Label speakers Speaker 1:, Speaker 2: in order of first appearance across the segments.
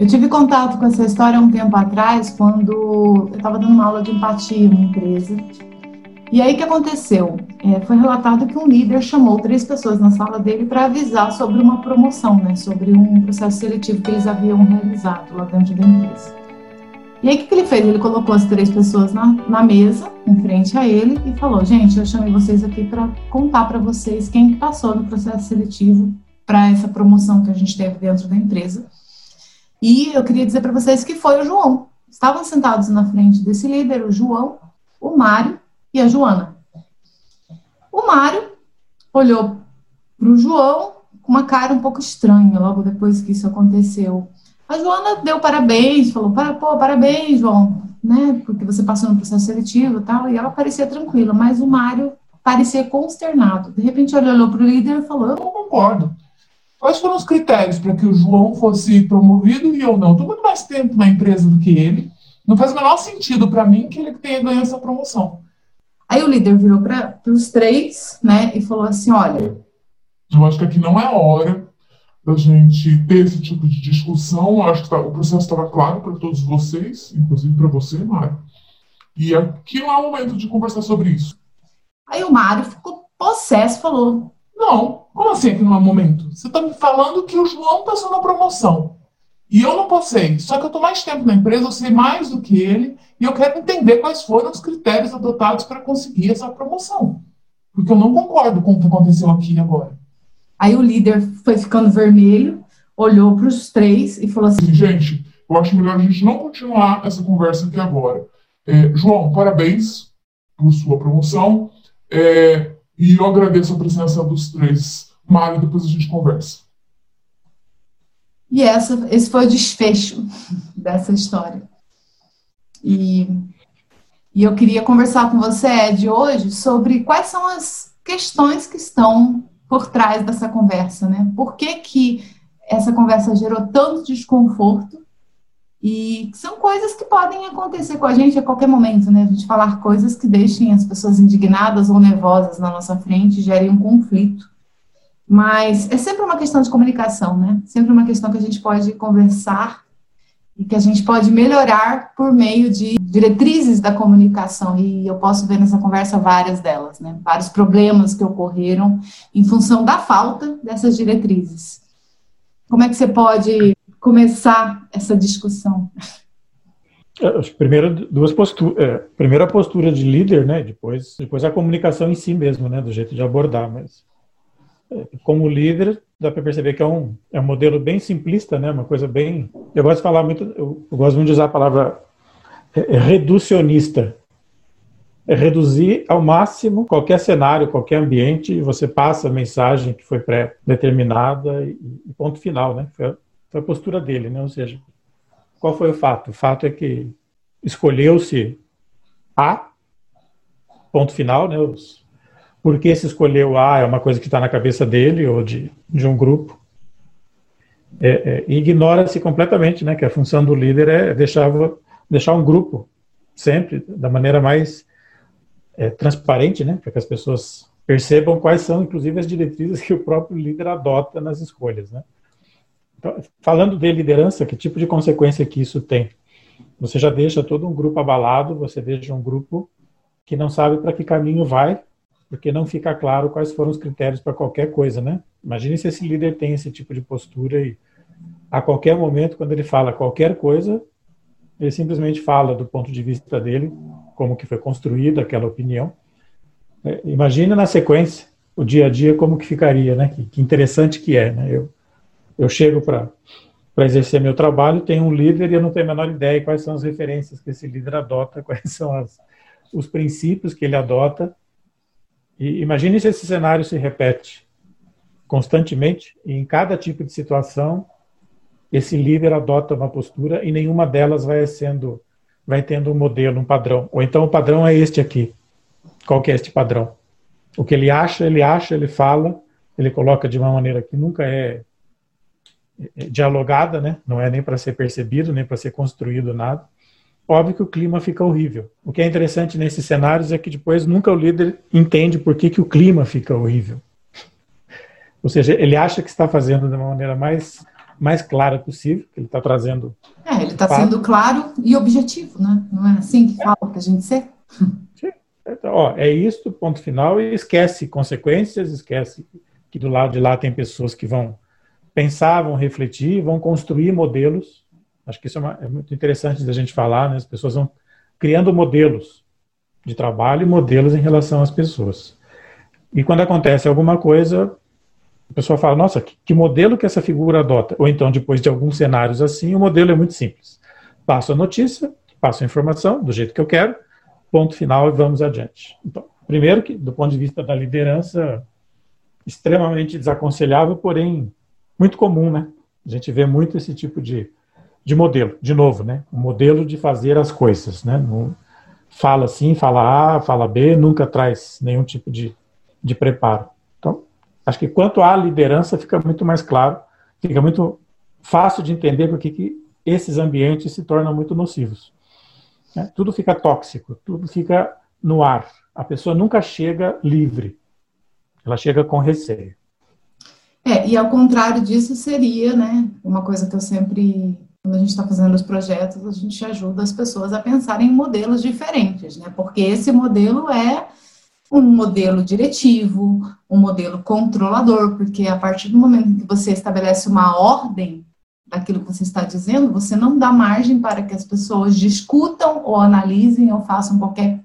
Speaker 1: Eu tive contato com essa história um tempo atrás, quando eu estava dando uma aula de empatia em uma empresa. E aí o que aconteceu? É, foi relatado que um líder chamou três pessoas na sala dele para avisar sobre uma promoção, né, sobre um processo seletivo que eles haviam realizado lá dentro da empresa. E aí o que ele fez? Ele colocou as três pessoas na, na mesa, em frente a ele, e falou: Gente, eu chamei vocês aqui para contar para vocês quem passou no processo seletivo para essa promoção que a gente teve dentro da empresa. E eu queria dizer para vocês que foi o João. Estavam sentados na frente desse líder, o João, o Mário e a Joana. O Mário olhou para o João com uma cara um pouco estranha logo depois que isso aconteceu. A Joana deu parabéns, falou: pô, parabéns, João, né? Porque você passou no processo seletivo e tal. E ela parecia tranquila, mas o Mário parecia consternado. De repente, ele olhou para o líder e falou: Eu não concordo. Quais foram os critérios para que o João fosse promovido e eu não? Estou muito mais tempo na empresa do que ele. Não faz o menor sentido para mim que ele tenha ganho essa promoção. Aí o líder virou para os três, né, e falou assim: olha. Eu acho que aqui não é hora da gente ter esse tipo de discussão. Eu acho que tá, o processo estava claro para todos vocês, inclusive para você, Mário. E aqui não é o momento de conversar sobre isso. Aí o Mário ficou possesso, falou: não, como assim que não é momento? Você está me falando que o João passou na promoção. E eu não passei. Só que eu estou mais tempo na empresa, eu sei mais do que ele, e eu quero entender quais foram os critérios adotados para conseguir essa promoção. Porque eu não concordo com o que aconteceu aqui agora. Aí o líder foi ficando vermelho, olhou para os três e falou assim: Gente, eu acho melhor a gente não continuar essa conversa aqui agora. É, João, parabéns por sua promoção. É, e eu agradeço a presença dos três. Mário, depois a gente conversa. E essa, esse foi o desfecho dessa história. E, e eu queria conversar com você, Ed, hoje sobre quais são as questões que estão por trás dessa conversa, né? Por que, que essa conversa gerou tanto desconforto e são coisas que podem acontecer com a gente a qualquer momento, né? A gente falar coisas que deixem as pessoas indignadas ou nervosas na nossa frente, gerem um conflito. Mas é sempre uma questão de comunicação, né? Sempre uma questão que a gente pode conversar e que a gente pode melhorar por meio de diretrizes da comunicação. E eu posso ver nessa conversa várias delas, né? Vários problemas que ocorreram em função da falta dessas diretrizes. Como é que você pode começar essa discussão?
Speaker 2: É, primeiro duas posturas. É, primeiro a postura de líder, né? Depois, depois a comunicação em si mesmo, né? Do jeito de abordar. Mas é, como líder dá para perceber que é um é um modelo bem simplista, né? Uma coisa bem. Eu gosto de falar muito. Eu, gosto muito de usar a palavra reducionista. É reduzir ao máximo qualquer cenário, qualquer ambiente, e você passa a mensagem que foi pré-determinada e, e ponto final, né? Foi, foi a postura dele, né? Ou seja, qual foi o fato? O fato é que escolheu-se A, ponto final, né? Os, se escolheu A é uma coisa que está na cabeça dele ou de, de um grupo. É, é, Ignora-se completamente, né? Que a função do líder é deixar, deixar um grupo sempre da maneira mais é, transparente, né? Para que as pessoas percebam quais são, inclusive, as diretrizes que o próprio líder adota nas escolhas, né? Então, falando de liderança, que tipo de consequência que isso tem? Você já deixa todo um grupo abalado, você deixa um grupo que não sabe para que caminho vai, porque não fica claro quais foram os critérios para qualquer coisa, né? Imagine se esse líder tem esse tipo de postura e a qualquer momento, quando ele fala qualquer coisa, ele simplesmente fala do ponto de vista dele, como que foi construída aquela opinião. É, imagine na sequência o dia a dia como que ficaria, né? Que interessante que é, né? Eu, eu chego para exercer meu trabalho, tenho um líder e eu não tenho a menor ideia quais são as referências que esse líder adota, quais são as, os princípios que ele adota. E imagine se esse cenário se repete constantemente e em cada tipo de situação esse líder adota uma postura e nenhuma delas vai sendo vai tendo um modelo, um padrão. Ou então o padrão é este aqui. Qual que é este padrão? O que ele acha, ele acha, ele fala, ele coloca de uma maneira que nunca é dialogada, né? Não é nem para ser percebido, nem para ser construído nada. Óbvio que o clima fica horrível. O que é interessante nesses cenários é que depois nunca o líder entende por que, que o clima fica horrível. Ou seja, ele acha que está fazendo de uma maneira mais mais clara possível, que ele está trazendo.
Speaker 1: É, ele está sendo claro e objetivo, né? Não é assim que fala para a gente ser?
Speaker 2: Sim. Então, ó, é isto, ponto final, e esquece consequências, esquece que do lado de lá tem pessoas que vão pensar, vão refletir, vão construir modelos. Acho que isso é, uma, é muito interessante da gente falar, né? As pessoas vão criando modelos de trabalho e modelos em relação às pessoas. E quando acontece alguma coisa, a pessoa fala, nossa, que, que, modelo que essa figura adota? Ou então, depois de alguns cenários assim, o modelo é muito simples. Passo a notícia, passo a informação, do jeito que eu quero, ponto final e vamos adiante. Então, primeiro que, do ponto de vista da liderança, extremamente desaconselhável, porém muito comum, né? A gente vê muito esse tipo de, de modelo, de novo, né? O modelo de fazer as coisas, né? No, fala sim, fala A, fala B, nunca traz nenhum tipo de, de preparo. Então, acho que quanto à liderança fica muito mais claro, fica muito fácil de entender porque que esses ambientes se tornam muito nocivos. Né? Tudo fica tóxico, tudo fica no ar. A pessoa nunca chega livre, ela chega com receio.
Speaker 1: É, e ao contrário disso seria, né, uma coisa que eu sempre, quando a gente está fazendo os projetos, a gente ajuda as pessoas a pensarem em modelos diferentes, né, porque esse modelo é um modelo diretivo, um modelo controlador, porque a partir do momento que você estabelece uma ordem daquilo que você está dizendo, você não dá margem para que as pessoas discutam ou analisem ou façam qualquer.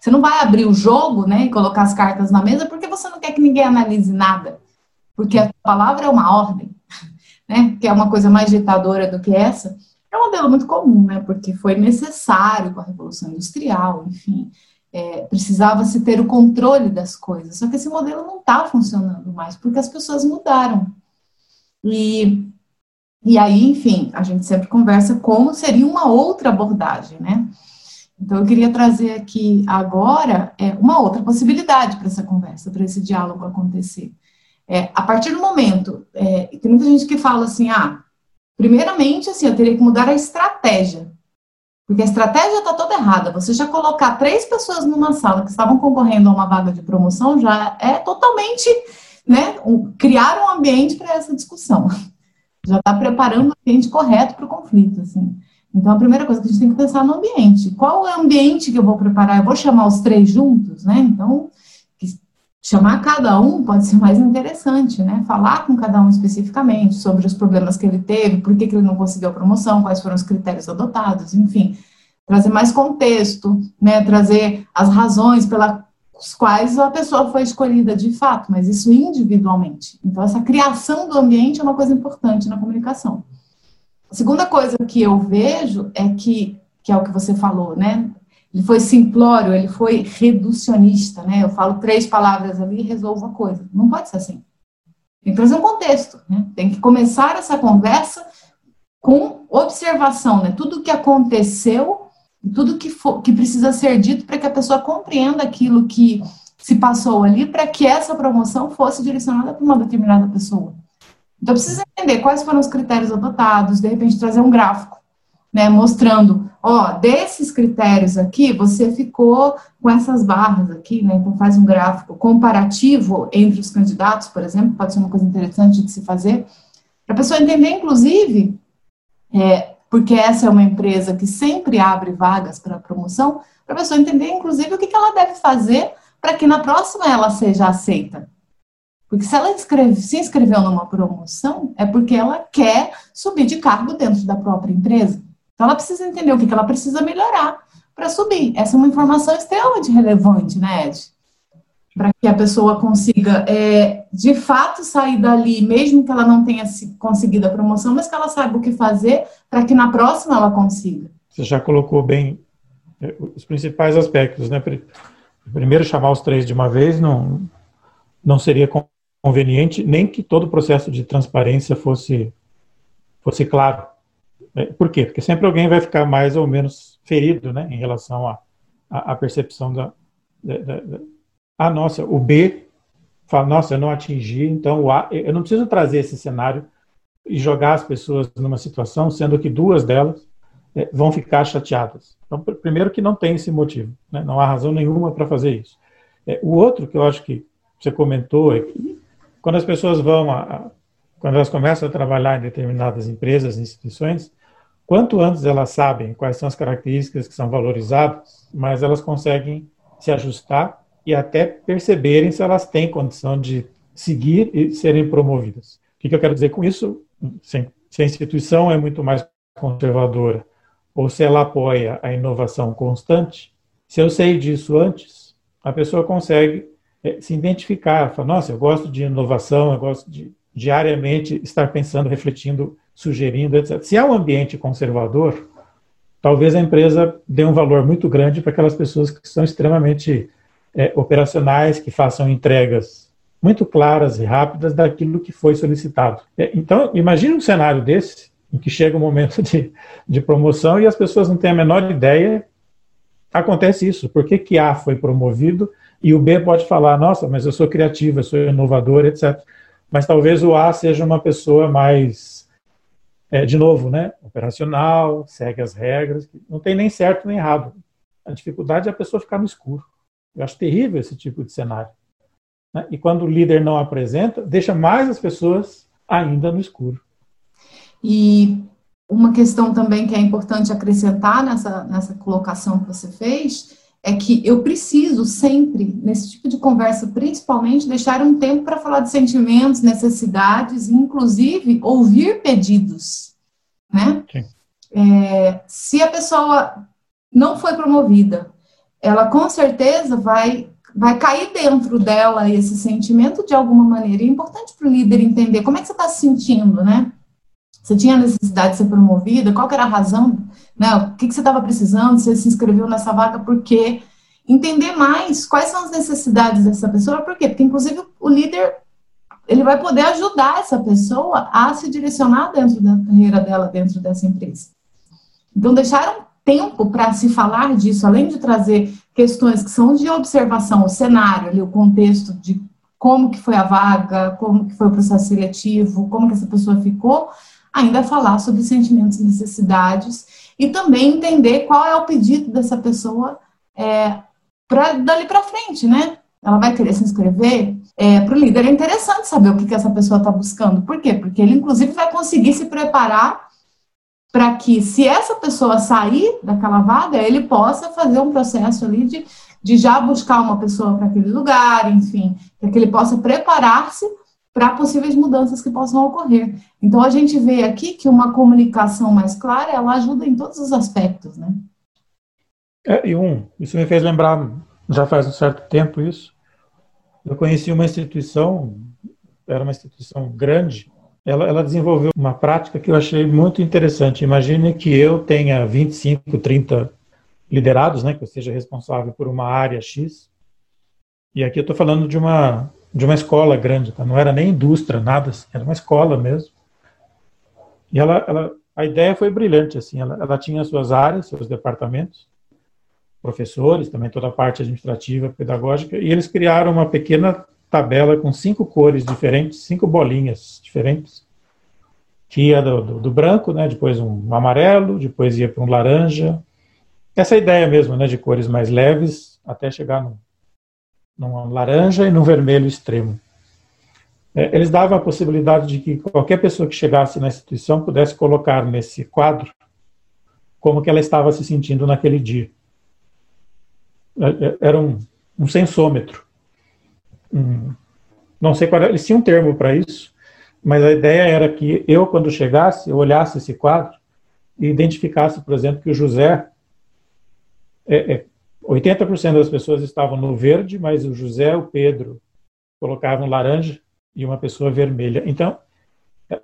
Speaker 1: Você não vai abrir o jogo, né, e colocar as cartas na mesa porque você não quer que ninguém analise nada porque palavra é uma ordem, né? Que é uma coisa mais ditadora do que essa. É um modelo muito comum, né? Porque foi necessário com a Revolução Industrial, enfim, é, precisava se ter o controle das coisas. Só que esse modelo não está funcionando mais, porque as pessoas mudaram. E, e aí, enfim, a gente sempre conversa como seria uma outra abordagem, né? Então, eu queria trazer aqui agora é, uma outra possibilidade para essa conversa, para esse diálogo acontecer. É, a partir do momento, é, tem muita gente que fala assim, ah, primeiramente, assim, eu teria que mudar a estratégia, porque a estratégia está toda errada. Você já colocar três pessoas numa sala que estavam concorrendo a uma vaga de promoção já é totalmente, né, um, criar um ambiente para essa discussão. Já está preparando o ambiente correto para o conflito, assim. Então, a primeira coisa que a gente tem que pensar no ambiente. Qual é o ambiente que eu vou preparar? Eu vou chamar os três juntos, né? Então, chamar cada um pode ser mais interessante, né? Falar com cada um especificamente sobre os problemas que ele teve, por que, que ele não conseguiu a promoção, quais foram os critérios adotados, enfim, trazer mais contexto, né? Trazer as razões pelas quais a pessoa foi escolhida de fato, mas isso individualmente. Então, essa criação do ambiente é uma coisa importante na comunicação. A segunda coisa que eu vejo é que, que é o que você falou, né? Ele foi simplório, ele foi reducionista, né? Eu falo três palavras ali e resolvo a coisa. Não pode ser assim. Tem que trazer um contexto, né? Tem que começar essa conversa com observação, né? Tudo que aconteceu e tudo que, for, que precisa ser dito para que a pessoa compreenda aquilo que se passou ali para que essa promoção fosse direcionada para uma determinada pessoa. Então, precisa entender quais foram os critérios adotados, de repente trazer um gráfico né, mostrando, ó, desses critérios aqui, você ficou com essas barras aqui, né, então faz um gráfico comparativo entre os candidatos, por exemplo, pode ser uma coisa interessante de se fazer, para a pessoa entender, inclusive, é, porque essa é uma empresa que sempre abre vagas para promoção, para a pessoa entender, inclusive, o que, que ela deve fazer para que na próxima ela seja aceita. Porque se ela inscreve, se inscreveu numa promoção, é porque ela quer subir de cargo dentro da própria empresa. Então, ela precisa entender o que, ela precisa melhorar para subir. Essa é uma informação extremamente relevante, né, Ed? Para que a pessoa consiga, é, de fato, sair dali, mesmo que ela não tenha conseguido a promoção, mas que ela saiba o que fazer para que na próxima ela consiga.
Speaker 2: Você já colocou bem é, os principais aspectos, né? Primeiro, chamar os três de uma vez não, não seria conveniente, nem que todo o processo de transparência fosse, fosse claro. É, por quê? Porque sempre alguém vai ficar mais ou menos ferido né, em relação à a, a, percepção da, da, da, Ah, nossa, o B fala, nossa, eu não atingi, então o A. Eu não preciso trazer esse cenário e jogar as pessoas numa situação, sendo que duas delas é, vão ficar chateadas. Então, primeiro que não tem esse motivo, né, não há razão nenhuma para fazer isso. É, o outro que eu acho que você comentou é que quando as pessoas vão a, a quando elas começam a trabalhar em determinadas empresas, instituições, quanto antes elas sabem quais são as características que são valorizadas, mais elas conseguem se ajustar e até perceberem se elas têm condição de seguir e serem promovidas. O que, eu quero dizer com isso? Se, a instituição é muito mais conservadora ou se ela apoia a inovação constante, se eu sei disso antes, a pessoa consegue é, se identificar, falar, nossa, eu gosto de inovação, eu gosto de diariamente estar pensando, refletindo, sugerindo, etc. Se é um ambiente conservador, talvez a empresa dê um valor muito grande para aquelas pessoas que são extremamente é, operacionais, que façam entregas muito claras e rápidas daquilo que foi solicitado. É, então, imagine um cenário desse, em que chega o um momento de, de promoção e as pessoas não têm a menor ideia. Acontece isso. Por que, que A foi promovido e o B pode falar, nossa, mas eu sou criativo, eu sou inovador, etc. Mas talvez o A seja uma pessoa mais, é, de novo, né, operacional, segue as regras, não tem nem certo nem errado. A dificuldade é a pessoa ficar no escuro. Eu acho terrível esse tipo de cenário. Né? E quando o líder não apresenta, deixa mais as pessoas ainda no escuro.
Speaker 1: E uma questão também que é importante acrescentar nessa, nessa colocação que você fez é que eu preciso sempre, nesse tipo de conversa, principalmente, deixar um tempo para falar de sentimentos, necessidades, inclusive ouvir pedidos, né? É, se a pessoa não foi promovida, ela com certeza vai vai cair dentro dela esse sentimento de alguma maneira. É importante para o líder entender como é que você está se sentindo, né? Você tinha necessidade de ser promovida? Qual era a razão? Né? O que, que você estava precisando? Você se inscreveu nessa vaga por quê? Entender mais quais são as necessidades dessa pessoa, por quê? Porque, inclusive, o líder ele vai poder ajudar essa pessoa a se direcionar dentro da carreira dela, dentro dessa empresa. Então, deixar um tempo para se falar disso, além de trazer questões que são de observação, o cenário, ali, o contexto de como que foi a vaga, como que foi o processo seletivo, como que essa pessoa ficou, ainda falar sobre sentimentos e necessidades e também entender qual é o pedido dessa pessoa é, para dali para frente, né? Ela vai querer se inscrever. É, para o líder é interessante saber o que, que essa pessoa está buscando. Por quê? Porque ele, inclusive, vai conseguir se preparar para que, se essa pessoa sair daquela vaga, ele possa fazer um processo ali de, de já buscar uma pessoa para aquele lugar, enfim, para que ele possa preparar-se para possíveis mudanças que possam ocorrer. Então a gente vê aqui que uma comunicação mais clara ela ajuda em todos os aspectos, né?
Speaker 2: É, e um, isso me fez lembrar, já faz um certo tempo isso. Eu conheci uma instituição, era uma instituição grande. Ela, ela desenvolveu uma prática que eu achei muito interessante. Imagine que eu tenha 25, 30 liderados, né, que eu seja responsável por uma área X. E aqui eu estou falando de uma de uma escola grande, tá? não era nem indústria, nada assim, era uma escola mesmo. E ela, ela a ideia foi brilhante, assim, ela, ela tinha suas áreas, seus departamentos, professores, também toda a parte administrativa, pedagógica, e eles criaram uma pequena tabela com cinco cores diferentes, cinco bolinhas diferentes, que ia do, do, do branco, né, depois um amarelo, depois ia para um laranja, essa ideia mesmo, né, de cores mais leves, até chegar no, num laranja e num vermelho extremo. É, eles davam a possibilidade de que qualquer pessoa que chegasse na instituição pudesse colocar nesse quadro como que ela estava se sentindo naquele dia. É, é, era um, um sensômetro. Um, não sei qual era, eles tinham um termo para isso, mas a ideia era que eu, quando chegasse, eu olhasse esse quadro e identificasse, por exemplo, que o José é, é, 80% das pessoas estavam no verde, mas o José, o Pedro colocavam laranja e uma pessoa vermelha. Então,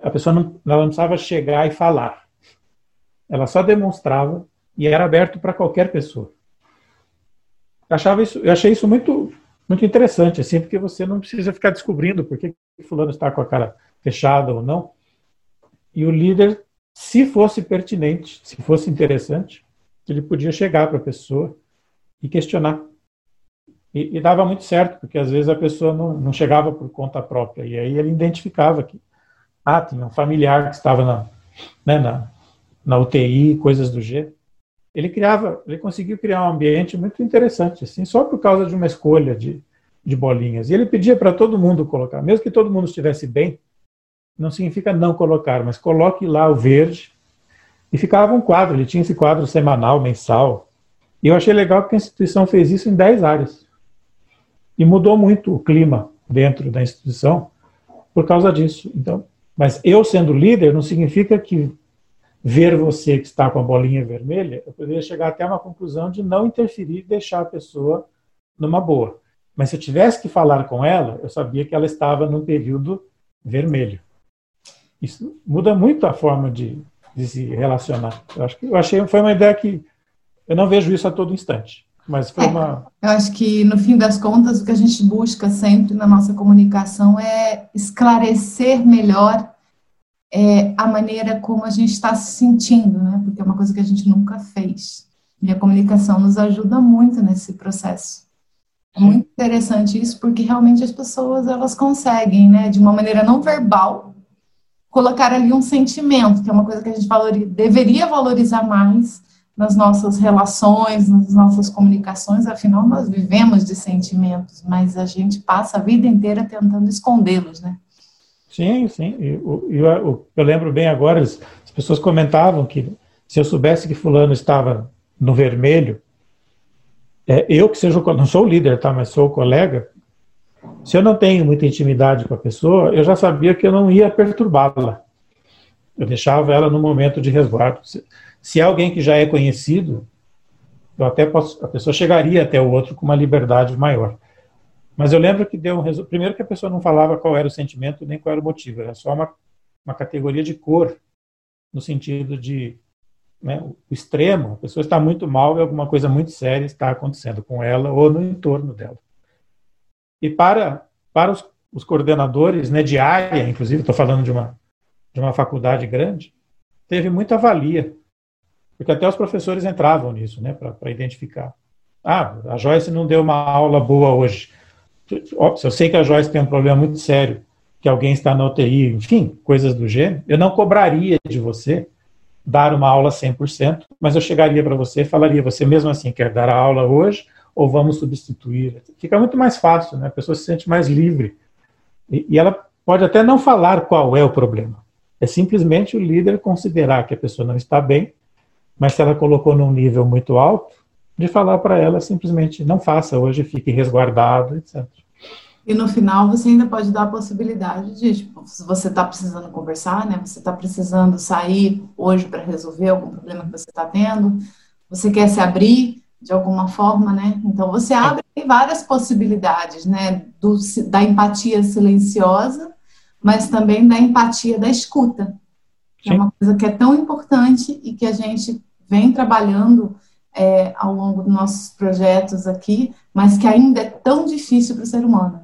Speaker 2: a pessoa não, não precisava chegar e falar. Ela só demonstrava e era aberto para qualquer pessoa. Achava isso, eu achei isso muito, muito interessante, assim, porque você não precisa ficar descobrindo por que fulano está com a cara fechada ou não. E o líder, se fosse pertinente, se fosse interessante, ele podia chegar para a pessoa e questionar. E, e, dava muito certo, porque às vezes a pessoa não, não chegava por conta própria, e aí ele identificava que, ah, tinha um familiar que estava na, né, na, na UTI, coisas do gênero. Ele criava, ele conseguiu criar um ambiente muito interessante, assim, só por causa de uma escolha de, de bolinhas. E ele pedia para todo mundo colocar, mesmo que todo mundo estivesse bem, não significa não colocar, mas coloque lá o verde. E ficava um quadro, ele tinha esse quadro semanal, mensal. E eu achei legal que a instituição fez isso em 10 áreas. E mudou muito o clima dentro da instituição por causa disso. Então, mas eu sendo líder não significa que ver você que está com a bolinha vermelha, eu poderia chegar até uma conclusão de não interferir e deixar a pessoa numa boa. Mas se eu tivesse que falar com ela, eu sabia que ela estava num período vermelho. Isso muda muito a forma de, de se relacionar. Eu acho que eu achei foi uma ideia que eu não vejo isso a todo instante. Mas foi é, uma.
Speaker 1: Eu acho que, no fim das contas, o que a gente busca sempre na nossa comunicação é esclarecer melhor é, a maneira como a gente está se sentindo, né? Porque é uma coisa que a gente nunca fez. E a comunicação nos ajuda muito nesse processo. É muito interessante isso, porque realmente as pessoas elas conseguem, né, de uma maneira não verbal, colocar ali um sentimento, que é uma coisa que a gente valoriza, deveria valorizar mais nas nossas relações, nas nossas comunicações, afinal nós vivemos de sentimentos, mas a gente passa a vida inteira tentando escondê-los, né?
Speaker 2: Sim, sim. Eu, eu, eu, lembro bem agora, as pessoas comentavam que se eu soubesse que fulano estava no vermelho, é, eu que seja, não sou o líder, tá, mas sou o colega, se eu não tenho muita intimidade com a pessoa, eu já sabia que eu não ia perturbá-la. Eu deixava ela no momento de resguardo. Se é alguém que já é conhecido, eu até posso, a pessoa chegaria até o outro com uma liberdade maior. Mas eu lembro que deu um resultado. Primeiro que a pessoa não falava qual era o sentimento nem qual era o motivo, era só uma, uma categoria de cor, no sentido de né, o extremo, a pessoa está muito mal e alguma coisa muito séria está acontecendo com ela ou no entorno dela. E para, para os, os coordenadores né, de área, inclusive estou falando de uma, de uma faculdade grande, teve muita valia porque até os professores entravam nisso, né, para identificar. Ah, a Joyce não deu uma aula boa hoje. Se eu sei que a Joyce tem um problema muito sério, que alguém está na UTI, enfim, coisas do gênero, eu não cobraria de você dar uma aula 100%, mas eu chegaria para você e falaria, você mesmo assim quer dar a aula hoje ou vamos substituir? Fica muito mais fácil, né? a pessoa se sente mais livre. E, e ela pode até não falar qual é o problema. É simplesmente o líder considerar que a pessoa não está bem mas se ela colocou num nível muito alto, de falar para ela simplesmente não faça hoje, fique resguardado, etc.
Speaker 1: E no final você ainda pode dar a possibilidade de, tipo, se você está precisando conversar, né? Você está precisando sair hoje para resolver algum problema que você está tendo, você quer se abrir de alguma forma, né? Então você abre várias possibilidades, né? Do, da empatia silenciosa, mas também da empatia da escuta, que é Sim. é uma coisa que é tão importante e que a gente vem trabalhando é, ao longo dos nossos projetos aqui, mas que ainda é tão difícil para o ser humano.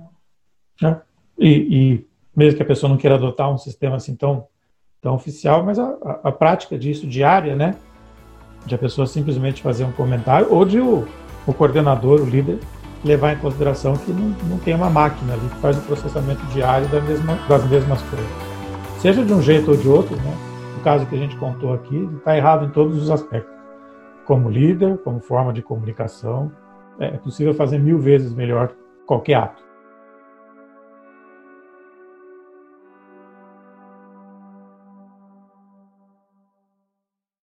Speaker 2: É. E, e, mesmo que a pessoa não queira adotar um sistema assim tão, tão oficial, mas a, a, a prática disso diária, né? De a pessoa simplesmente fazer um comentário, ou de o, o coordenador, o líder, levar em consideração que não, não tem uma máquina ali que faz o processamento diário da mesma, das mesmas coisas. Seja de um jeito ou de outro, né? Caso que a gente contou aqui, está errado em todos os aspectos. Como líder, como forma de comunicação, é possível fazer mil vezes melhor qualquer ato.